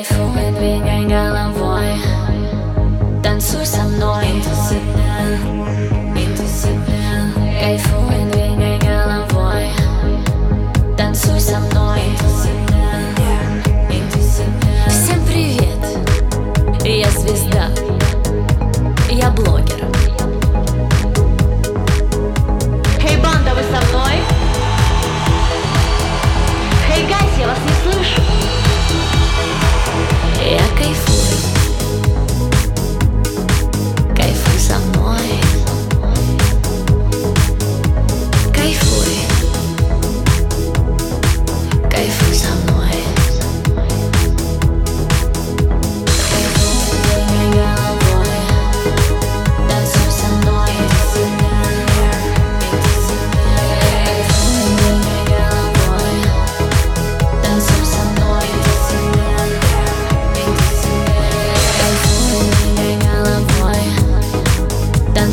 кайфуй, двигай головой. Танцуй со мной. Интусиплен, интусиплен Кайфуй, двигай головой. Танцуй со мной. Всем привет, я звезда. 딴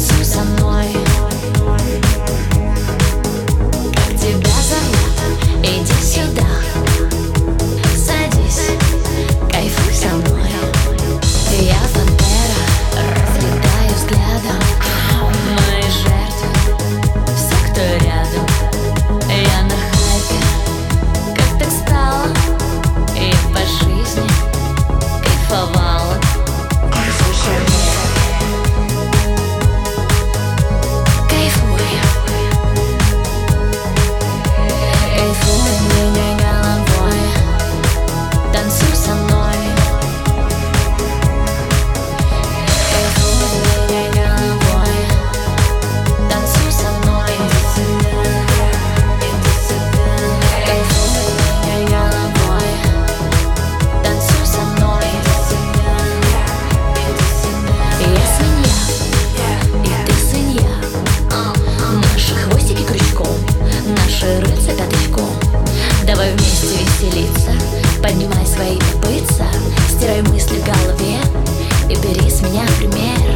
веселиться Поднимай свои копытца Стирай мысли в голове И бери с меня пример.